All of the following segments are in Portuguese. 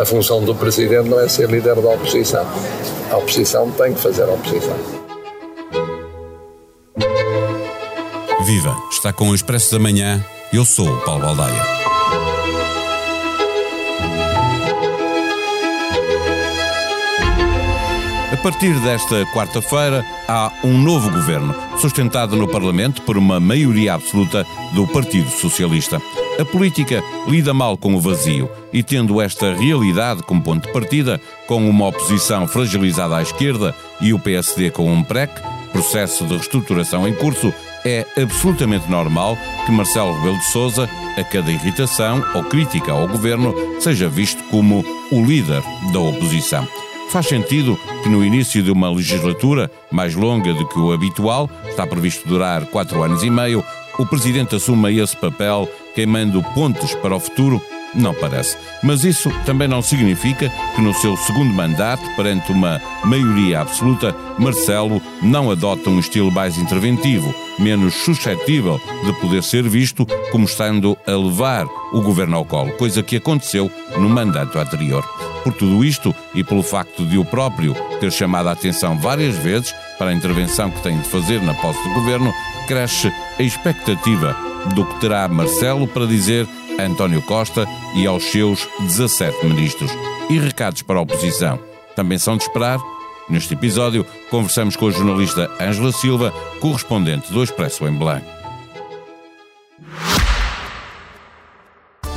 A função do presidente não é ser líder da oposição. A oposição tem que fazer a oposição. Viva! Está com o Expresso da Manhã. Eu sou o Paulo Baldaia. Partir desta quarta-feira, há um novo governo, sustentado no Parlamento por uma maioria absoluta do Partido Socialista. A política lida mal com o vazio e, tendo esta realidade como ponto de partida, com uma oposição fragilizada à esquerda e o PSD com um PREC, processo de reestruturação em curso, é absolutamente normal que Marcelo Rebelo de Sousa, a cada irritação ou crítica ao governo, seja visto como o líder da oposição. Faz sentido que no início de uma legislatura mais longa do que o habitual, está previsto durar quatro anos e meio, o Presidente assuma esse papel queimando pontes para o futuro? Não parece. Mas isso também não significa que no seu segundo mandato, perante uma maioria absoluta, Marcelo não adota um estilo mais interventivo, menos suscetível de poder ser visto como estando a levar o governo ao colo, coisa que aconteceu no mandato anterior. Por tudo isto e pelo facto de o próprio ter chamado a atenção várias vezes para a intervenção que tem de fazer na posse do governo, cresce a expectativa do que terá Marcelo para dizer a António Costa e aos seus 17 ministros. E recados para a oposição também são de esperar. Neste episódio, conversamos com a jornalista Ângela Silva, correspondente do Expresso em Belém.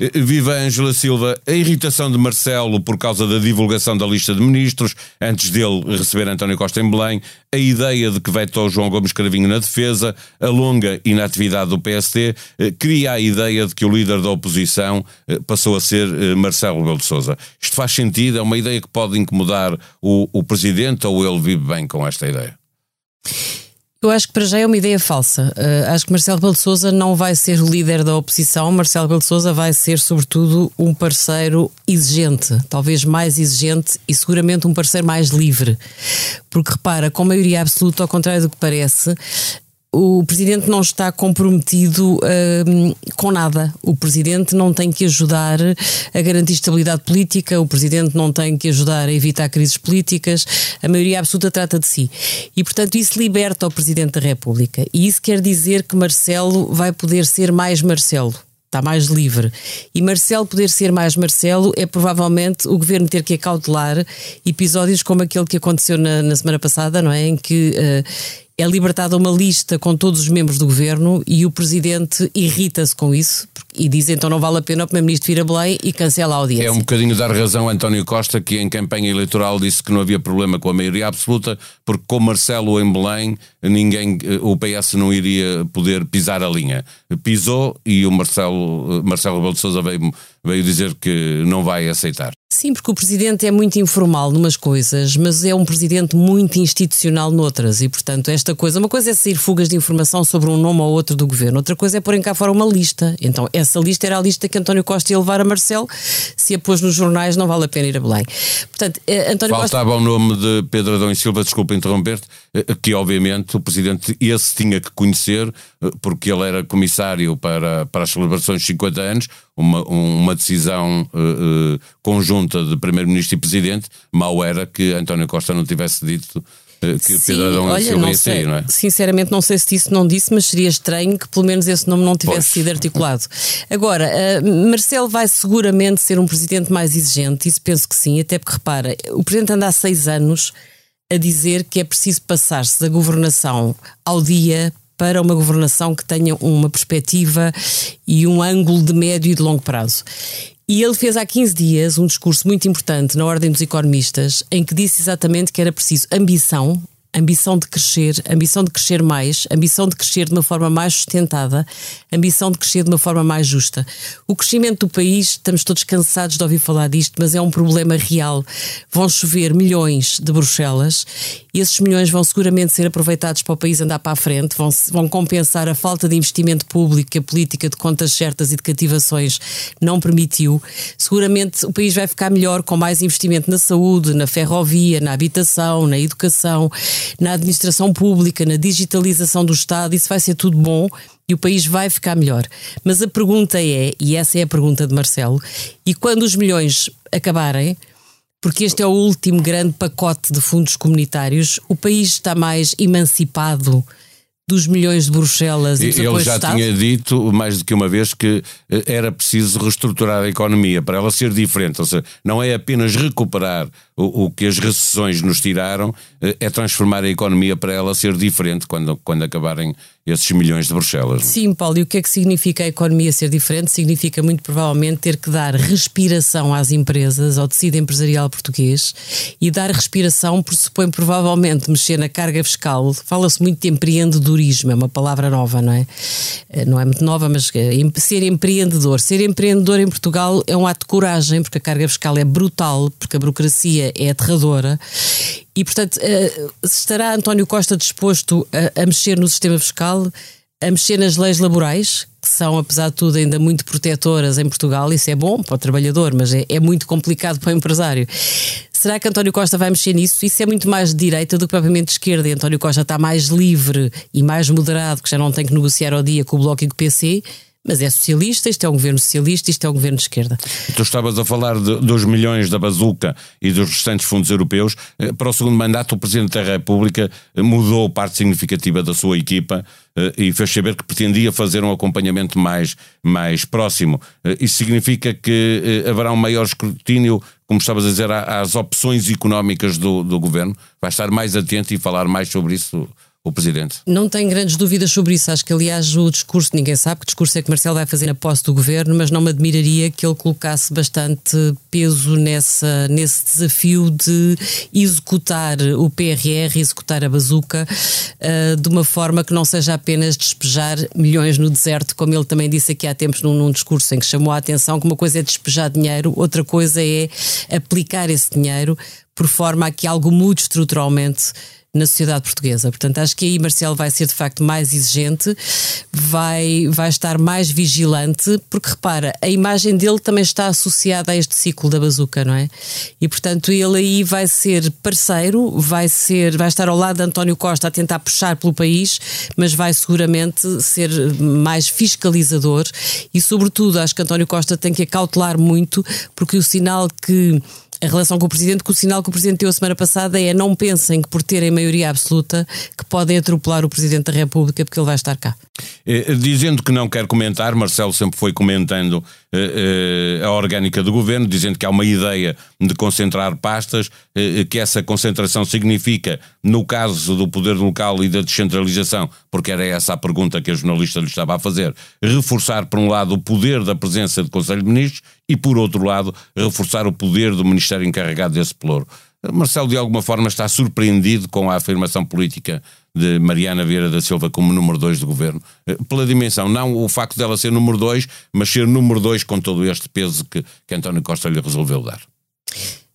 Eh, viva Ângela Silva, a irritação de Marcelo por causa da divulgação da lista de ministros, antes dele receber António Costa em Belém, a ideia de que vetou João Gomes Cravinho na defesa, a longa inatividade do PSD, eh, cria a ideia de que o líder da oposição eh, passou a ser Marcelo Rebelo de Sousa. Isto faz sentido? É uma ideia que pode incomodar o, o Presidente ou ele vive bem com esta ideia? Eu acho que para já é uma ideia falsa. Uh, acho que Marcelo Rebelo de Sousa não vai ser o líder da oposição. Marcelo Rebelo de Sousa vai ser, sobretudo, um parceiro exigente, talvez mais exigente e seguramente um parceiro mais livre. Porque repara, com maioria absoluta, ao contrário do que parece, o presidente não está comprometido uh, com nada. O presidente não tem que ajudar a garantir estabilidade política, o presidente não tem que ajudar a evitar crises políticas. A maioria absoluta trata de si. E, portanto, isso liberta o presidente da República. E isso quer dizer que Marcelo vai poder ser mais Marcelo está mais livre. E Marcelo poder ser mais Marcelo é provavelmente o governo ter que acautelar episódios como aquele que aconteceu na, na semana passada, não é? Em que uh, é libertada uma lista com todos os membros do governo e o presidente irrita-se com isso e diz então não vale a pena o primeiro-ministro vir a Belém e cancela a audiência. É um bocadinho dar razão a António Costa, que em campanha eleitoral disse que não havia problema com a maioria absoluta, porque com Marcelo em Belém ninguém, o PS não iria poder pisar a linha. Pisou e o Marcelo, Marcelo Rebelo de Sousa veio, veio dizer que não vai aceitar. Sim, porque o presidente é muito informal numas coisas, mas é um presidente muito institucional noutras. E, portanto, esta coisa, uma coisa é sair fugas de informação sobre um nome ou outro do governo, outra coisa é pôr em cá fora uma lista. Então, essa lista era a lista que António Costa ia levar a Marcelo. Se a pôs nos jornais, não vale a pena ir a Belém. Portanto, eh, António Faltava Costa... o nome de Pedro Adão e Silva, desculpa interromper-te, eh, que obviamente o presidente esse tinha que conhecer, eh, porque ele era comissário para, para as celebrações de 50 anos, uma, uma decisão uh, uh, conjunta de Primeiro-Ministro e Presidente, mal era que António Costa não tivesse dito que Sim, Pedro Adão olha, ia sair, não é? Sinceramente, não sei se disse não disse, mas seria estranho que pelo menos esse nome não tivesse pois. sido articulado. Agora, uh, Marcelo vai seguramente ser um presidente mais exigente, isso penso que sim, até porque repara, o presidente anda há seis anos a dizer que é preciso passar-se da governação ao dia para uma governação que tenha uma perspectiva e um ângulo de médio e de longo prazo. E ele fez há 15 dias um discurso muito importante na Ordem dos Economistas, em que disse exatamente que era preciso ambição ambição de crescer, ambição de crescer mais, ambição de crescer de uma forma mais sustentada, ambição de crescer de uma forma mais justa. O crescimento do país, estamos todos cansados de ouvir falar disto, mas é um problema real. Vão chover milhões de Bruxelas e esses milhões vão seguramente ser aproveitados para o país andar para a frente, vão, vão compensar a falta de investimento público que a política de contas certas e de cativações não permitiu. Seguramente o país vai ficar melhor com mais investimento na saúde, na ferrovia, na habitação, na educação, na administração pública, na digitalização do Estado. Isso vai ser tudo bom e o país vai ficar melhor. Mas a pergunta é, e essa é a pergunta de Marcelo, e quando os milhões acabarem, porque este é o último grande pacote de fundos comunitários, o país está mais emancipado dos milhões de Bruxelas e Ele já tinha dito mais do que uma vez que eh, era preciso reestruturar a economia para ela ser diferente. Ou seja, não é apenas recuperar o, o que as recessões nos tiraram, eh, é transformar a economia para ela ser diferente quando, quando acabarem esses milhões de Bruxelas. Sim, Paulo, e o que é que significa a economia ser diferente? Significa muito provavelmente ter que dar respiração às empresas, ao tecido empresarial português, e dar respiração pressupõe provavelmente mexer na carga fiscal. Fala-se muito de empreendedorismo, é uma palavra nova, não é? Eh, não é muito nova, mas eh, ser empreendedor. Ser empreendedor em Portugal é um ato de coragem, porque a carga fiscal é brutal, porque a burocracia é aterradora e, portanto, eh, estará António Costa disposto a, a mexer no sistema fiscal, a mexer nas leis laborais, que são, apesar de tudo, ainda muito protetoras em Portugal. Isso é bom para o trabalhador, mas é, é, muito complicado para o empresário. Será que António Costa vai mexer nisso? Isso é muito mais de direita do que propriamente de esquerda. E António Costa está mais livre e mais moderado, que já não tem que negociar ao dia com o Bloco e com o PC mas é socialista, isto é um governo socialista, isto é um governo de esquerda. Tu estavas a falar de, dos milhões da bazuca e dos restantes fundos europeus. Eh, para o segundo mandato, o Presidente da República eh, mudou parte significativa da sua equipa eh, e fez saber que pretendia fazer um acompanhamento mais, mais próximo. Isso significa que haverá um maior escrutínio, como estavas a dizer, às opções económicas do, do governo? Vai estar mais atento e falar mais sobre isso o Presidente. Não tenho grandes dúvidas sobre isso. Acho que, aliás, o discurso, ninguém sabe que discurso é que Marcelo vai fazer na posse do governo, mas não me admiraria que ele colocasse bastante peso nessa, nesse desafio de executar o PRR, executar a bazuca, uh, de uma forma que não seja apenas despejar milhões no deserto, como ele também disse aqui há tempos num, num discurso em que chamou a atenção que uma coisa é despejar dinheiro, outra coisa é aplicar esse dinheiro por forma a que algo mude estruturalmente na sociedade portuguesa. Portanto, acho que aí Marcelo vai ser de facto mais exigente, vai, vai estar mais vigilante, porque repara, a imagem dele também está associada a este ciclo da bazuca, não é? E portanto, ele aí vai ser parceiro, vai ser, vai estar ao lado de António Costa a tentar puxar pelo país, mas vai seguramente ser mais fiscalizador e, sobretudo, acho que António Costa tem que acautelar muito, porque o sinal que a relação com o Presidente, que o sinal que o Presidente deu a semana passada é não pensem que por terem maioria absoluta que podem atropelar o Presidente da República porque ele vai estar cá. Eh, dizendo que não quer comentar, Marcelo sempre foi comentando eh, eh, a orgânica do governo, dizendo que há uma ideia de concentrar pastas, que essa concentração significa, no caso do poder local e da descentralização, porque era essa a pergunta que a jornalista lhe estava a fazer, reforçar, por um lado, o poder da presença do Conselho de Ministros e, por outro lado, reforçar o poder do Ministério encarregado desse pelouro. Marcelo, de alguma forma, está surpreendido com a afirmação política de Mariana Vieira da Silva como número 2 do governo, eh, pela dimensão, não o facto dela ser número 2, mas ser número 2 com todo este peso que, que António Costa lhe resolveu dar.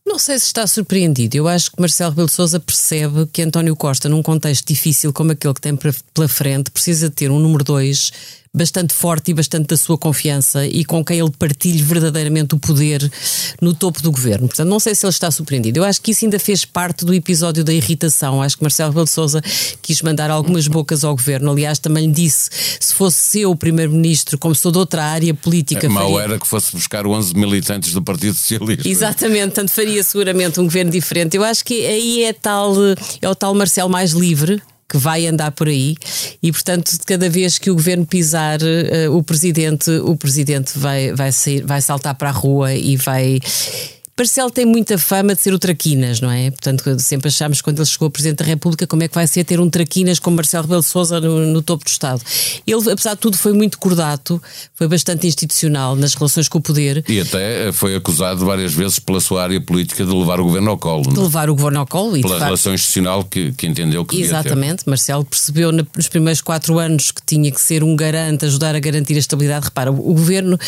Não sei se está surpreendido. Eu acho que Marcelo Rebelo de Sousa percebe que António Costa, num contexto difícil como aquele que tem pela frente, precisa ter um número 2 bastante forte e bastante da sua confiança e com quem ele partilhe verdadeiramente o poder no topo do governo. Portanto, não sei se ele está surpreendido. Eu acho que isso ainda fez parte do episódio da irritação. Acho que Marcelo Rebelo de Sousa quis mandar algumas bocas ao governo. Aliás, também lhe disse, se fosse eu o primeiro-ministro, como sou de outra área política... É, mal faria... era que fosse buscar 11 militantes do Partido Socialista. Exatamente, tanto faria seguramente um governo diferente. Eu acho que aí é, tal, é o tal Marcelo mais livre, que vai andar por aí. E, portanto, cada vez que o governo pisar uh, o presidente, o presidente vai, vai, sair, vai saltar para a rua e vai Marcelo tem muita fama de ser o Traquinas, não é? Portanto, sempre achámos quando ele chegou a Presidente da República como é que vai ser ter um Traquinas como Marcelo Rebelo de Sousa no, no, topo do Estado. Ele, apesar de tudo, foi muito cordato, foi bastante institucional nas relações com o poder. E até foi acusado várias vezes pela sua área política de levar o governo ao colo. De levar o governo ao colo. E pela relação institucional que, que entendeu que Exatamente. Marcelo percebeu nos primeiros quatro anos que tinha que ser um garante, ajudar a garantir a estabilidade. Repara, o governo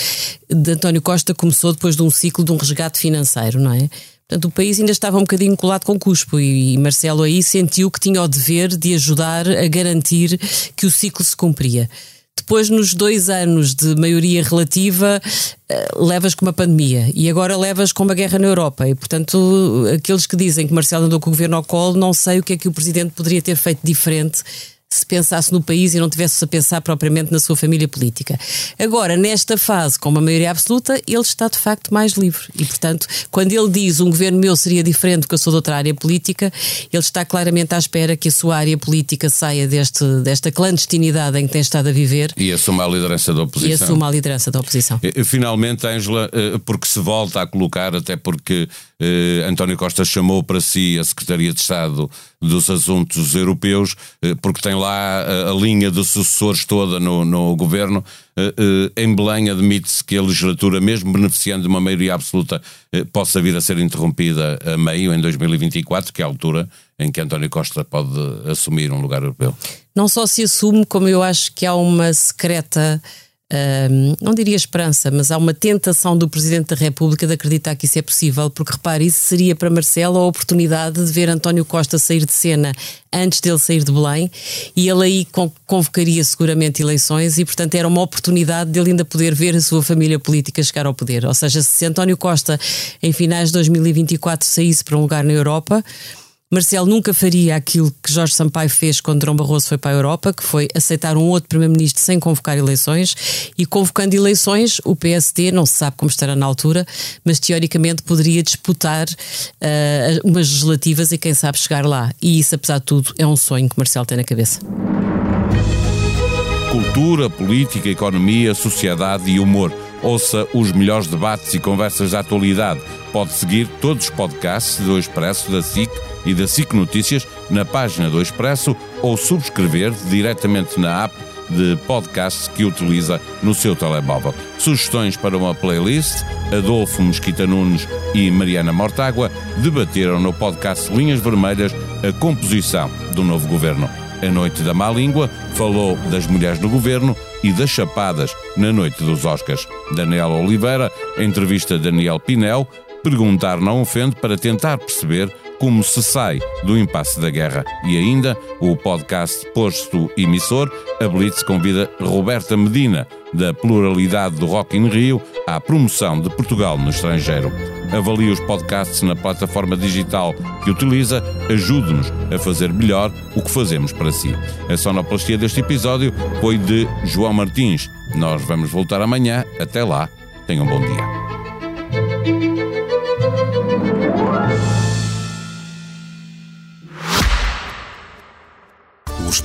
de António Costa começou depois de um ciclo de um resgate financeiro, não é? Portanto, o país ainda estava um bocadinho colado com o cuspo e Marcelo aí sentiu que tinha o dever de ajudar a garantir que o ciclo se cumpria. Depois, nos dois anos de maioria relativa, eh, levas com uma pandemia e agora levas com uma guerra na Europa. E, portanto, aqueles que dizem que Marcelo andou com o governo ao colo, não sei o que é que o presidente poderia ter feito diferente se pensasse no país e não tivesse a pensar propriamente na sua família política. Agora, nesta fase, com uma maioria absoluta, ele está de facto mais livre. E, portanto, quando ele diz um governo meu seria diferente porque eu sou de outra área política, ele está claramente à espera que a sua área política saia deste, desta clandestinidade em que tem estado a viver. E assuma a liderança da oposição. E assuma a liderança da oposição. Finalmente, Ângela, eh, porque se volta a colocar, até porque eh, António Costa chamou para si a Secretaria de Estado dos Assuntos Europeus, eh, porque tem lá a, a, linha de sucessores toda no, no governo. Eh, eh, em Belém admite-se que a legislatura, mesmo beneficiando de uma maioria absoluta, eh, possa vir a ser interrompida a meio, em 2024, que é a altura em que António Costa pode assumir um lugar europeu. Não só se assume, como eu acho que há uma secreta não diria esperança, mas há uma tentação do Presidente da República de acreditar que isso é possível, porque repare, isso seria para Marcelo a oportunidade de ver António Costa sair de cena antes dele sair de Belém e ele aí convocaria seguramente eleições e, portanto, era uma oportunidade dele ainda poder ver a sua família política chegar ao poder. Ou seja, se António Costa em finais de 2024 saísse para um lugar na Europa Marcelo nunca faria aquilo que Jorge Sampaio fez quando Dom Barroso foi para a Europa, que foi aceitar um outro Primeiro-Ministro sem convocar eleições e convocando eleições, o PSD, não se sabe como estará na altura, mas teoricamente poderia disputar uh, umas legislativas e quem sabe chegar lá. E isso, apesar de tudo, é um sonho que Marcelo tem na cabeça. Cultura, política, economia, sociedade e humor. Ouça os melhores debates e conversas da atualidade. Pode seguir todos os podcasts do Expresso da SIC e da SIC Notícias na página do Expresso ou subscrever diretamente na app de podcast que utiliza no seu telemóvel. Sugestões para uma playlist? Adolfo Mesquita Nunes e Mariana Mortágua debateram no podcast Linhas Vermelhas a composição do novo governo. A Noite da Má Língua falou das mulheres no governo e das chapadas na Noite dos Oscars. Daniel Oliveira entrevista Daniel Pinel, perguntar não ofende para tentar perceber como se sai do impasse da guerra. E ainda o podcast Posto Emissor, a Blitz convida Roberta Medina, da Pluralidade do Rock in Rio, à promoção de Portugal no estrangeiro. Avalie os podcasts na plataforma digital que utiliza, ajude-nos a fazer melhor o que fazemos para si. A sonoplastia deste episódio foi de João Martins. Nós vamos voltar amanhã. Até lá. Tenham um bom dia.